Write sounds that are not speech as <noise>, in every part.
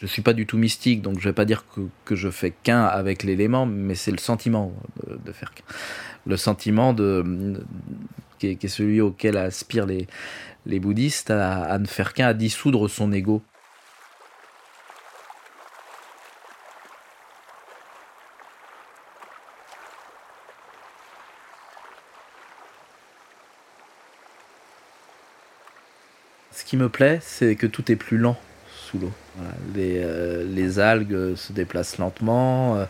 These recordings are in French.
Je suis pas du tout mystique, donc je vais pas dire que, que je fais qu'un avec l'élément, mais c'est le sentiment de, faire qu'un. Le sentiment de, qui, est, celui auquel aspirent les, les bouddhistes, à ne faire qu'un, à dissoudre son ego. Ce qui me plaît, c'est que tout est plus lent sous l'eau. Euh, les, algues se déplacent lentement, euh,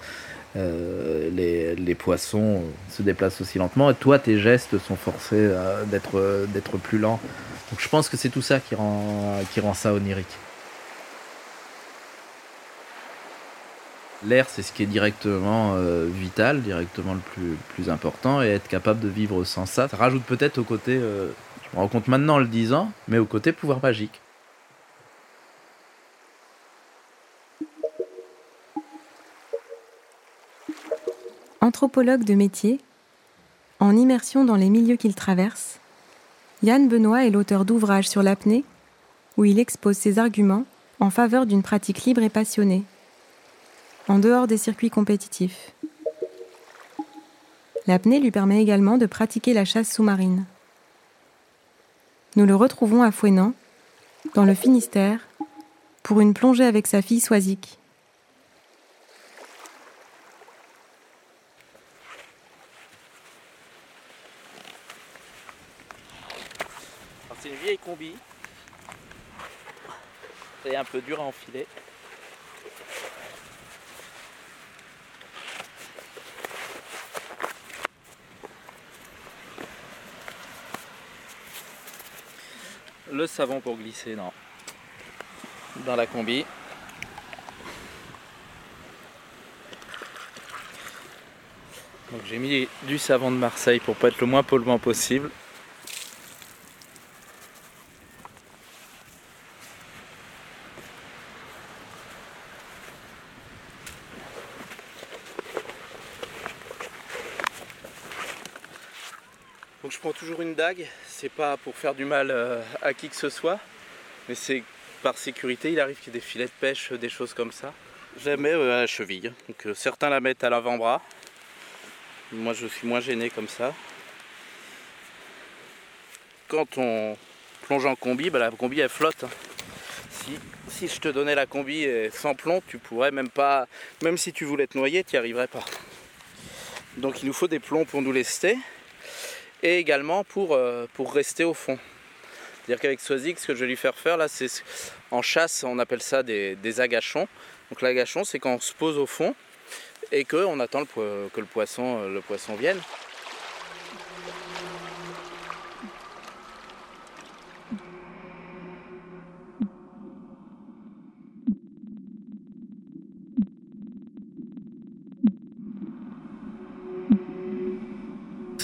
euh, les, poissons se déplacent aussi lentement, et toi, tes gestes sont forcés d'être plus lents. Donc je pense que c'est tout ça qui rend, ça onirique. L'air, c'est ce qui est directement vital, directement le plus, plus important, et être capable de vivre sans ça, ça rajoute peut-être au côté, je me rends compte maintenant en le disant, mais au côté pouvoir magique. Anthropologue de métier, en immersion dans les milieux qu'il traverse, Yann Benoît est l'auteur d'ouvrages sur l'apnée où il expose ses arguments en faveur d'une pratique libre et passionnée, en dehors des circuits compétitifs. L'apnée lui permet également de pratiquer la chasse sous-marine. Nous le retrouvons à Fouenan, dans le Finistère, pour une plongée avec sa fille Soisic. C'est une vieille combi. C'est un peu dur à enfiler. Le savon pour glisser. Dans la combi. Donc j'ai mis du savon de Marseille pour pas être le moins polluant possible. Donc je prends toujours une dague, c'est pas pour faire du mal euh, à qui que ce soit, mais c'est par sécurité, il arrive qu'il y ait des filets de pêche, des choses comme ça. La mets euh, à la cheville, donc euh, certains la mettent à l'avant-bras, moi je suis moins gêné comme ça. Quand on plonge en combi, bah, la combi elle flotte. Hein. Si, si, je te donnais la combi sans plomb, tu pourrais même pas, même si tu voulais te noyer, tu n'y arriverais pas. Donc il nous faut des plombs pour nous lester et également pour, euh, pour rester au fond. C'est-à-dire qu'avec Swazik, ce que je vais lui faire faire là, c'est en chasse, on appelle ça des, agachons. Donc l'agachon, c'est quand on se pose au fond et qu'on attend que le poisson, le poisson vienne.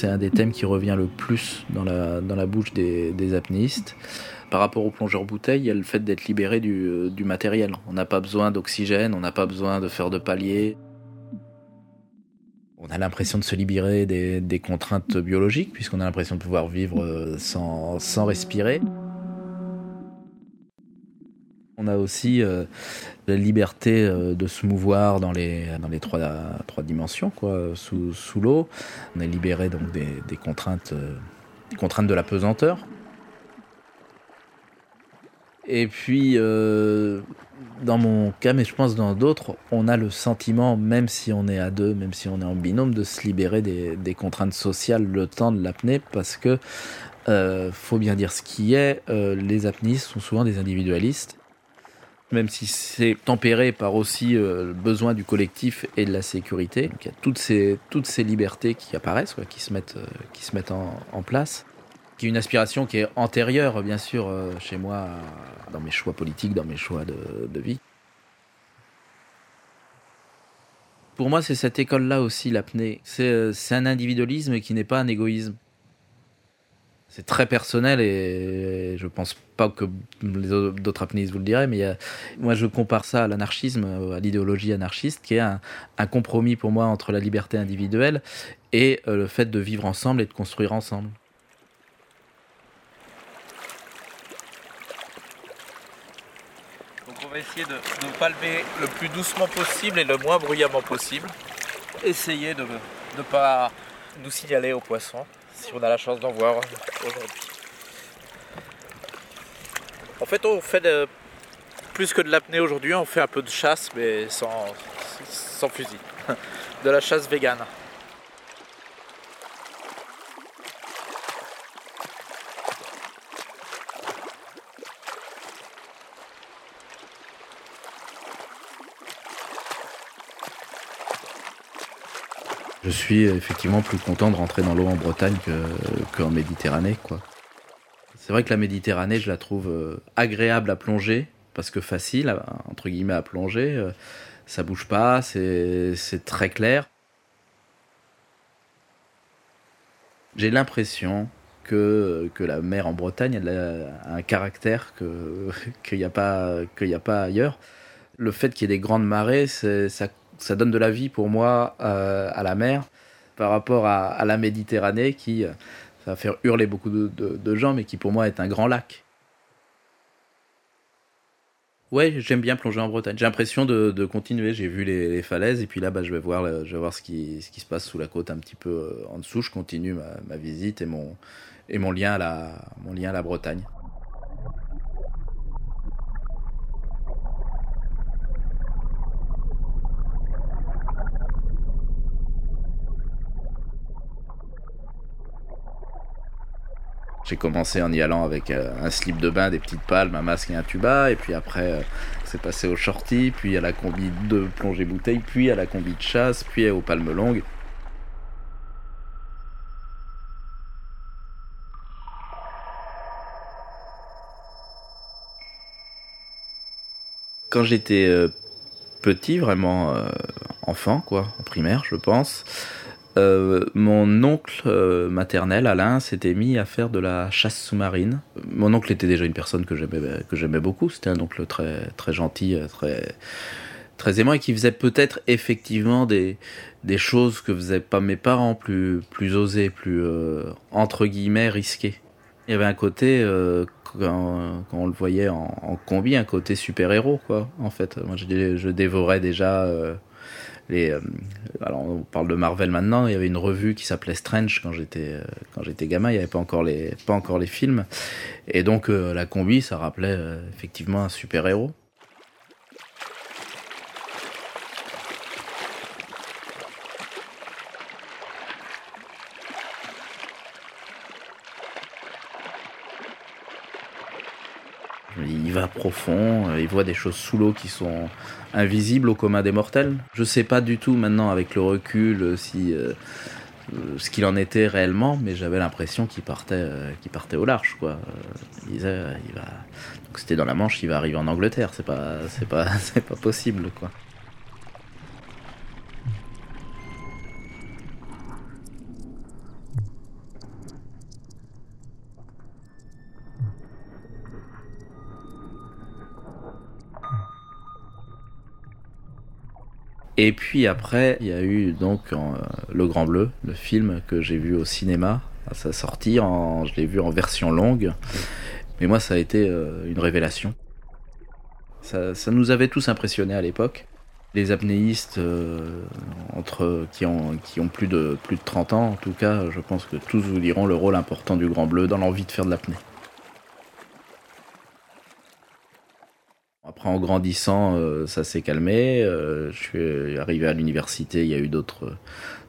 C'est un des thèmes qui revient le plus dans la, dans la bouche des, des apnéistes. Par rapport au plongeur bouteille, il y a le fait d'être libéré du, du matériel. On n'a pas besoin d'oxygène, on n'a pas besoin de faire de palier. On a l'impression de se libérer des, des contraintes biologiques, puisqu'on a l'impression de pouvoir vivre euh, sans, sans respirer. On a aussi euh, la liberté euh, de se mouvoir dans les, dans trois, dimensions, quoi, sous, l'eau. On est libéré donc des, euh, contraintes de la pesanteur. Et puis, dans mon cas, mais je pense dans d'autres, on a le sentiment, même si on est à deux, même si on est en binôme, de se libérer des, des contraintes sociales le temps de l'apnée, parce que faut bien dire ce qui est, les apnéistes sont souvent des individualistes même si c'est tempéré par aussi euh, le besoin du collectif et de la sécurité. Il y a toutes ces, toutes ces libertés qui apparaissent, qui se mettent, euh, qui se mettent en, place. Qui est une aspiration qui est antérieure, bien sûr, euh, chez moi, dans mes choix politiques, dans mes choix de, de vie. Pour moi, c'est cette école-là aussi, l'apnée. C'est un individualisme qui n'est pas un égoïsme c'est très personnel et je pense pas que les autres apnéistes vous le diraient, mais moi je compare ça à l'anarchisme, à l'idéologie anarchiste, qui est un, compromis pour moi entre la liberté individuelle et euh, le fait de vivre ensemble et de construire ensemble. Donc on va essayer de, palmer le plus doucement possible et le moins bruyamment possible. Essayer de ne pas nous signaler aux poissons si on a la chance d'en voir aujourd'hui. En fait, on fait plus que de l'apnée aujourd'hui, on fait un peu de chasse, mais sans, sans fusil. <laughs> De la chasse végane. Je suis effectivement plus content de rentrer dans l'eau en Bretagne qu'en Méditerranée, quoi. C'est vrai que la Méditerranée, je la trouve euh, agréable à plonger, parce que facile, entre guillemets, à plonger. Euh, ça bouge pas, c'est très clair. J'ai l'impression que, que la mer en Bretagne a un caractère <laughs> qu'il n'y a, pas, a pas ailleurs. Le fait qu'il y ait des grandes marées, ça, ça donne de la vie pour moi euh, à la mer par rapport à, la Méditerranée qui ça va faire hurler beaucoup de, gens, mais qui pour moi est un grand lac. Ouais, j'aime bien plonger en Bretagne. J'ai l'impression de, continuer. J'ai vu les, falaises et puis là, bah, je vais voir, je vais voir ce, qui, ce qui se passe sous la côte un petit peu euh, en dessous. Je continue ma, ma visite et mon, et mon lien à la, mon lien à la Bretagne. J'ai commencé en y allant avec euh, un slip de bain, des petites palmes, un masque et un tuba, et puis après euh, c'est passé au shorty, puis à la combi de plongée bouteille, puis à la combi de chasse, puis aux palmes longues. Quand j'étais euh, petit, vraiment enfant, quoi, en primaire, je pense, euh, mon oncle euh, maternel, Alain, s'était mis à faire de la chasse sous-marine. Mon oncle était déjà une personne que j'aimais, j'aimais beaucoup. C'était un oncle très, gentil, euh, très, aimant et qui faisait peut-être effectivement des, choses que faisaient pas mes parents, plus, osées, plus entre guillemets risquées. Il y avait un côté, quand, on le voyait en, combi, un côté super-héros, quoi, en fait. Moi, je dévorais déjà les, euh, alors on parle de Marvel maintenant, il y avait une revue qui s'appelait Strange quand j'étais euh, quand j'étais gamin, il n'y avait pas encore les pas encore les films. Et donc euh, la combi ça rappelait effectivement un super héros. Il va profond, il voit des choses sous l'eau qui sont invisible au commun des mortels. Je sais pas du tout maintenant avec le recul euh, si euh, euh, ce qu'il en était réellement, mais j'avais l'impression qu'il partait, partait au large, quoi. il disait, il va, c'était dans la Manche, il va arriver en Angleterre, c'est pas, c'est pas, <laughs> c'est pas possible, quoi. Et puis après, il y a eu donc euh, Le Grand Bleu, le film que j'ai vu au cinéma à sa sortie. Je l'ai vu en version longue. Mais moi, ça a été euh, une révélation. Ça, ça, nous avait tous impressionnés à l'époque. Les apnéistes euh, entre, qui, ont, qui ont plus de, plus de 30 ans, en tout cas, je pense que tous vous diront le rôle important du Grand Bleu dans l'envie de faire de l'apnée. Après, en grandissant, euh, ça s'est calmé. Euh, je suis arrivé à l'université, il y a eu d'autres,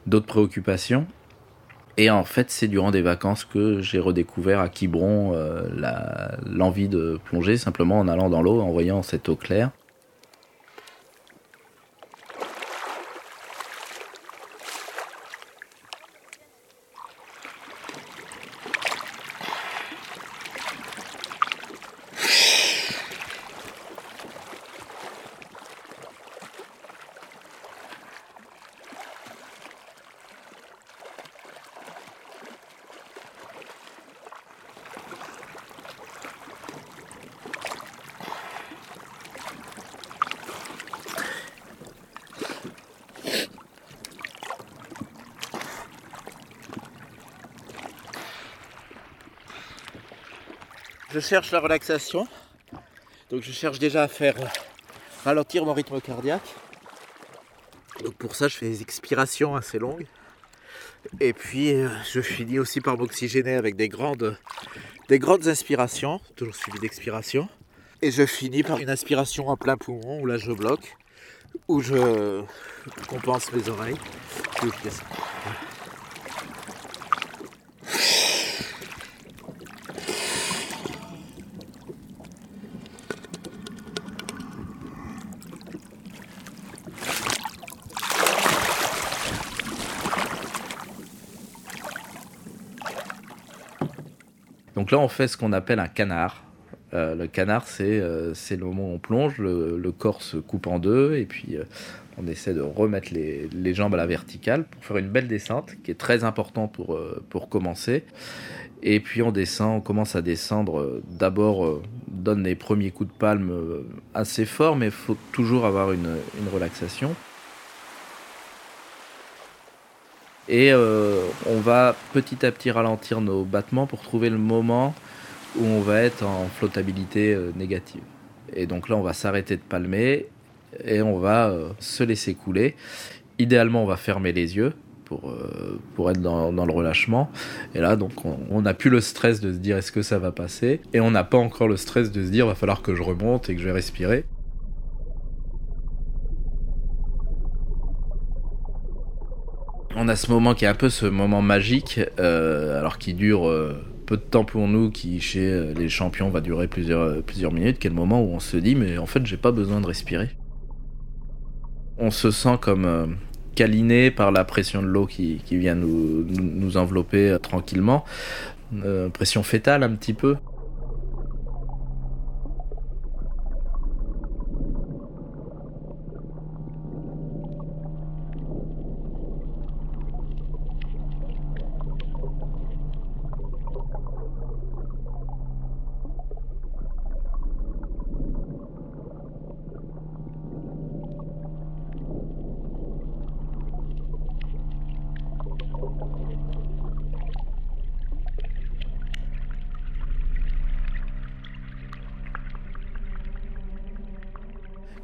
d'autres préoccupations. Et en fait, c'est durant des vacances que j'ai redécouvert à Quiberon euh, l'envie de plonger simplement en allant dans l'eau, en voyant cette eau claire. Je cherche la relaxation. Donc je cherche déjà à faire ralentir mon rythme cardiaque. Donc pour ça, je fais des expirations assez longues. Et puis euh, je finis aussi par m'oxygéner avec des grandes, des grandes inspirations, toujours suivies d'expirations. Et je finis par une aspiration à plein poumon où là je bloque, où je compense mes oreilles. Donc là, on fait ce qu'on appelle un canard. Euh, le canard, c'est euh, le moment où on plonge, le, corps se coupe en deux, et puis euh, on essaie de remettre les, jambes à la verticale pour faire une belle descente, qui est très important pour, commencer. Et puis on descend, on commence à descendre. D'abord, donne les premiers coups de palme assez forts, mais il faut toujours avoir une relaxation. Et euh, on va petit à petit ralentir nos battements pour trouver le moment où on va être en flottabilité euh, négative. Et donc là, on va s'arrêter de palmer et on va euh, se laisser couler. Idéalement, on va fermer les yeux pour, pour être dans, dans, le relâchement. Et là, donc, on n'a plus le stress de se dire est-ce que ça va passer? Et on n'a pas encore le stress de se dire va falloir que je remonte et que je vais respirer. On a ce moment qui est un peu ce moment magique, euh, alors qui dure euh, peu de temps pour nous, qui chez euh, les champions va durer plusieurs, minutes, qui est le moment où on se dit mais en fait j'ai pas besoin de respirer. On se sent comme câliné par la pression de l'eau qui, vient nous, nous envelopper tranquillement, pression fétale un petit peu.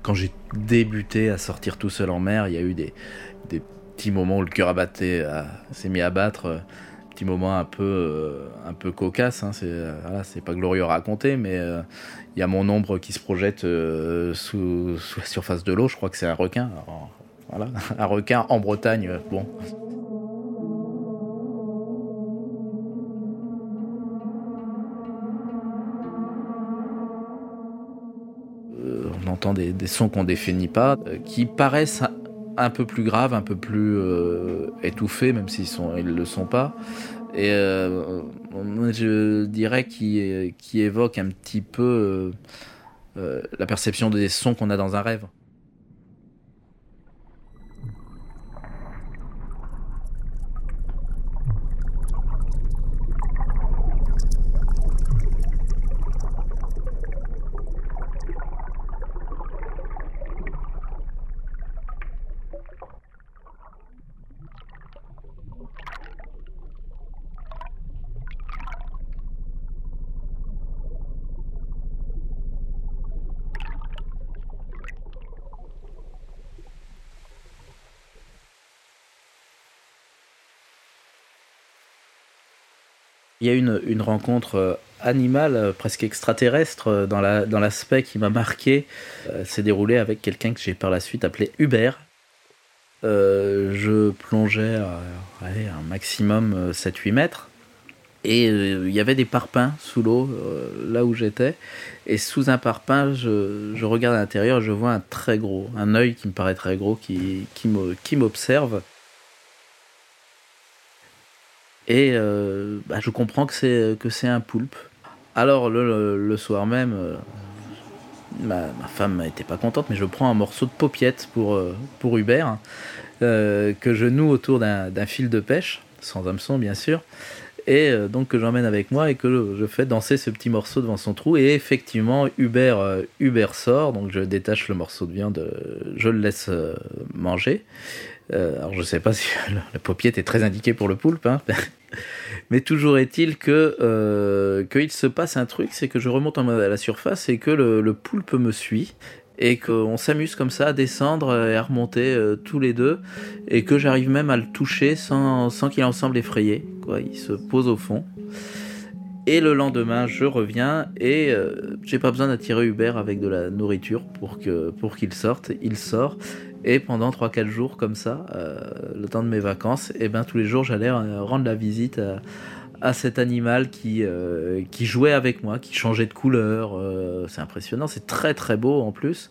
Quand j'ai débuté à sortir tout seul en mer, il y a eu des, petits moments où le cœur abatté s'est mis à battre. Euh, petits moments un peu, euh, un peu cocasses. Hein, euh, c'est pas glorieux à raconter, mais il y a mon ombre qui se projette sous, la surface de l'eau. Je crois que c'est un requin. voilà, <laughs> un requin en Bretagne. Bon, des, sons qu'on définit pas, euh, qui paraissent un peu plus graves, un peu plus euh, étouffés, même s'ils sont, ils le sont pas. Et euh, je dirais qui, qui évoque un petit peu la perception des sons qu'on a dans un rêve. Il y a une, une rencontre euh, animale, euh, presque extraterrestre, euh, dans, la, dans l'aspect qui m'a marqué. s'est déroulé avec quelqu'un que j'ai par la suite appelé Hubert. je plongeais à, un maximum 7-8 mètres. Et il y avait des parpaings sous l'eau, là où j'étais. Et sous un parpaing, je, je regarde à l'intérieur je vois un très gros, un œil qui me paraît très gros, qui, qui m'observe. Et euh, bah, je comprends que c'est un poulpe. Alors le, soir même, euh, ma, femme n'était pas contente, mais je prends un morceau de paupiette pour, euh, Hubert, que je noue autour d'un fil de pêche, sans hameçon bien sûr, et donc que j'emmène avec moi et que je fais danser ce petit morceau devant son trou. Et effectivement, Hubert sort, donc je détache le morceau de viande, je le laisse manger. Alors je sais pas si <laughs> la paupiette est très indiquée pour le poulpe, hein. <laughs> Mais toujours est-il que euh, qu'il se passe un truc, c'est que je remonte à la surface et que le, poulpe me suit et qu'on s'amuse comme ça à descendre et à remonter euh, tous les deux et que j'arrive même à le toucher sans, qu'il en semble effrayé. Quoi. Il se pose au fond. Et le lendemain, je reviens et euh, j'ai pas besoin d'attirer Hubert avec de la nourriture pour qu'il sorte. Il sort et pendant 3-4 jours comme ça, euh, le temps de mes vacances, et eh ben tous les jours j'allais rendre la visite à, à cet animal qui, euh, qui jouait avec moi, qui changeait de couleur. Euh, c'est impressionnant, c'est très très beau en plus.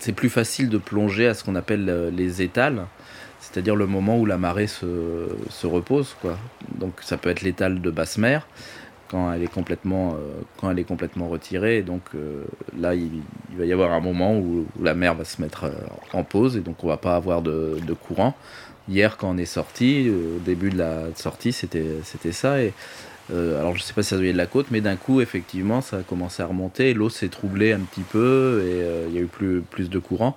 C'est plus facile de plonger à ce qu'on appelle euh, les étals, c'est-à-dire le moment où la marée se, se repose. Quoi. Donc ça peut être l'étal de basse mer, quand elle est complètement, euh, quand elle est complètement retirée. Et donc euh, là, il, va y avoir un moment où, la mer va se mettre euh, en pause et donc on va pas avoir de, de courant. Hier, quand on est sorti, au début de la sortie, c'était ça. Et alors je sais pas si ça venait de la côte, mais d'un coup, effectivement, ça a commencé à remonter. L'eau s'est troublée un petit peu et il y a eu plus plus de courant.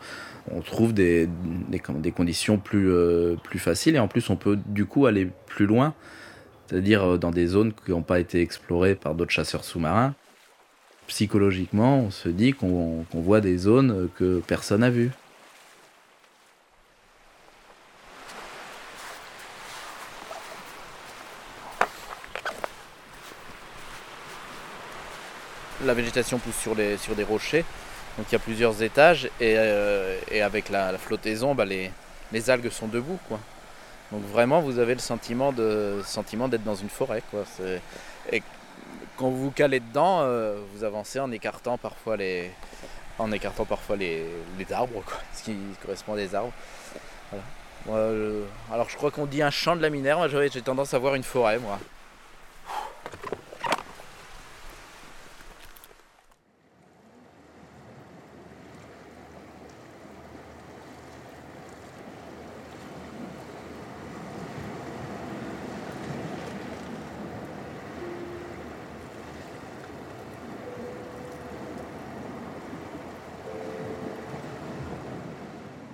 On trouve des, conditions plus, plus faciles et en plus on peut du coup aller plus loin c'est-à-dire euh, dans des zones qui n'ont pas été explorées par d'autres chasseurs sous-marins. Psychologiquement, on se dit qu'on voit des zones que personne n'a vues. La végétation pousse sur, les, sur des rochers, donc il y a plusieurs étages, et, euh, avec la, flottaison, bah, les, les algues sont debout. quoi. Donc vraiment, vous avez le sentiment de sentiment d'être dans une forêt, quoi. Et quand vous vous calez dedans, euh, vous avancez en écartant parfois les, en écartant parfois les, les arbres, quoi, <laughs> ce qui correspond à des arbres. alors je crois qu'on dit un champ de laminaire, moi j'ai tendance à voir une forêt, moi.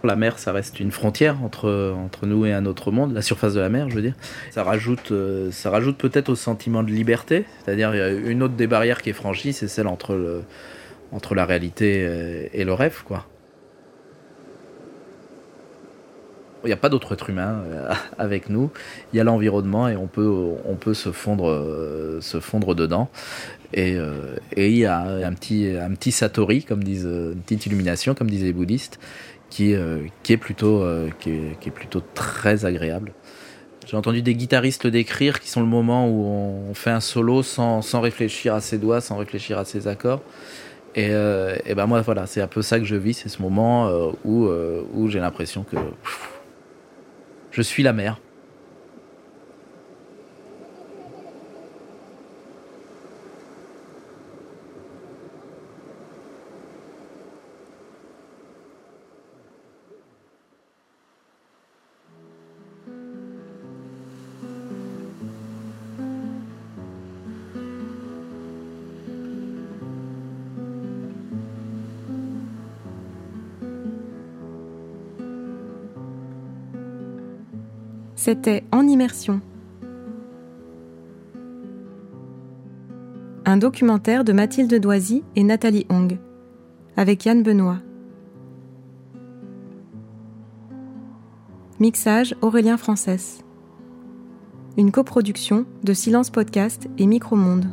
La mer, ça reste une frontière entre, entre nous et un autre monde, la surface de la mer, je veux dire. Ça rajoute, euh, ça rajoute peut-être au sentiment de liberté, c'est-à-dire une autre des barrières qui est franchie, c'est celle entre, le, entre la réalité et le rêve, quoi. Il n'y a pas d'autre être humain euh, <laughs> avec nous. Il y a l'environnement et on peut, on peut se, fondre, euh, se fondre dedans. Et, et, il y a un petit, un petit satori, comme disent, une petite illumination, comme disaient les bouddhistes, qui, euh, qui, est plutôt, euh, qui, est, plutôt très agréable. J'ai entendu des guitaristes décrire, qui sont le moment où on fait un solo sans, sans réfléchir à ses doigts, sans réfléchir à ses accords. Et, euh, ben moi, voilà, c'est un peu ça que je vis, c'est ce moment où, où j'ai l'impression que je suis la mer. C'était En immersion. Un documentaire de Mathilde Doisy et Nathalie Hong, avec Yann Benoît. Mixage Aurélien Frances. Une coproduction de Silence Podcast et Micromonde.